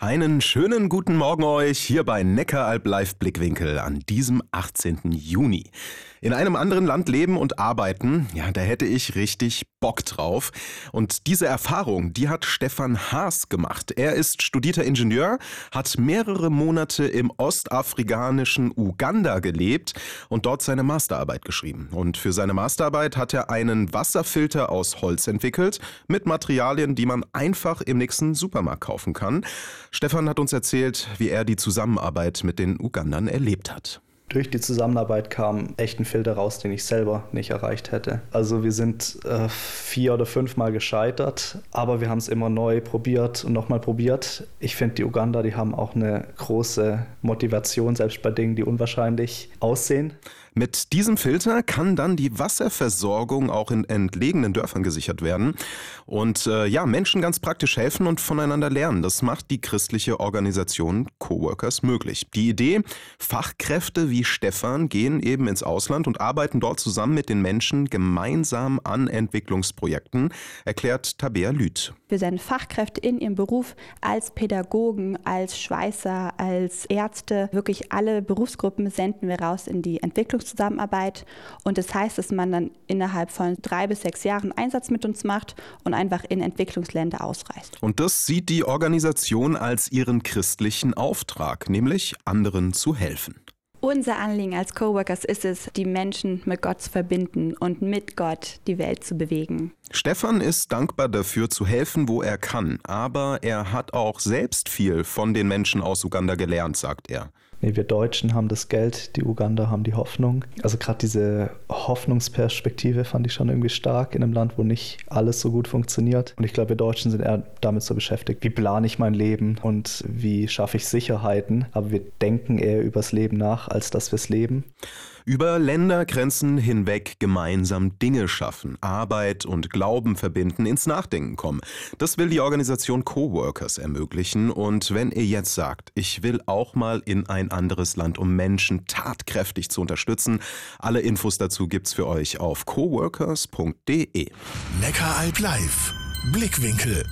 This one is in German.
Einen schönen guten Morgen euch hier bei Neckaralb Live Blickwinkel an diesem 18. Juni. In einem anderen Land leben und arbeiten, ja, da hätte ich richtig Bock drauf. Und diese Erfahrung, die hat Stefan Haas gemacht. Er ist studierter Ingenieur, hat mehrere Monate im ostafrikanischen Uganda gelebt und dort seine Masterarbeit geschrieben. Und für seine Masterarbeit hat er einen Wasserfilter aus Holz entwickelt mit Materialien, die man einfach im nächsten Supermarkt kaufen kann. Stefan hat uns erzählt, wie er die Zusammenarbeit mit den Ugandern erlebt hat. Durch die Zusammenarbeit kam echt ein Filter raus, den ich selber nicht erreicht hätte. Also wir sind äh, vier oder fünfmal gescheitert, aber wir haben es immer neu probiert und nochmal probiert. Ich finde, die Uganda, die haben auch eine große Motivation, selbst bei Dingen, die unwahrscheinlich aussehen. Mit diesem Filter kann dann die Wasserversorgung auch in entlegenen Dörfern gesichert werden und äh, ja, Menschen ganz praktisch helfen und voneinander lernen. Das macht die christliche Organisation Coworkers möglich. Die Idee, Fachkräfte wie Stefan gehen eben ins Ausland und arbeiten dort zusammen mit den Menschen gemeinsam an Entwicklungsprojekten, erklärt Tabea Lüth. Wir senden Fachkräfte in ihrem Beruf als Pädagogen, als Schweißer, als Ärzte, wirklich alle Berufsgruppen senden wir raus in die Entwicklungsprojekte Zusammenarbeit. Und das heißt, dass man dann innerhalb von drei bis sechs Jahren Einsatz mit uns macht und einfach in Entwicklungsländer ausreist. Und das sieht die Organisation als ihren christlichen Auftrag, nämlich anderen zu helfen. Unser Anliegen als Coworkers ist es, die Menschen mit Gott zu verbinden und mit Gott die Welt zu bewegen. Stefan ist dankbar dafür zu helfen, wo er kann, aber er hat auch selbst viel von den Menschen aus Uganda gelernt, sagt er. Nee, wir Deutschen haben das Geld, die Uganda haben die Hoffnung. Also gerade diese Hoffnungsperspektive fand ich schon irgendwie stark in einem Land, wo nicht alles so gut funktioniert. Und ich glaube, wir Deutschen sind eher damit so beschäftigt, wie plane ich mein Leben und wie schaffe ich Sicherheiten. Aber wir denken eher übers Leben nach, als dass wir es leben über Ländergrenzen hinweg gemeinsam Dinge schaffen, Arbeit und Glauben verbinden, ins Nachdenken kommen. Das will die Organisation Coworkers ermöglichen. Und wenn ihr jetzt sagt, ich will auch mal in ein anderes Land, um Menschen tatkräftig zu unterstützen, alle Infos dazu gibt's für euch auf coworkers.de. Neckaralb live. Blickwinkel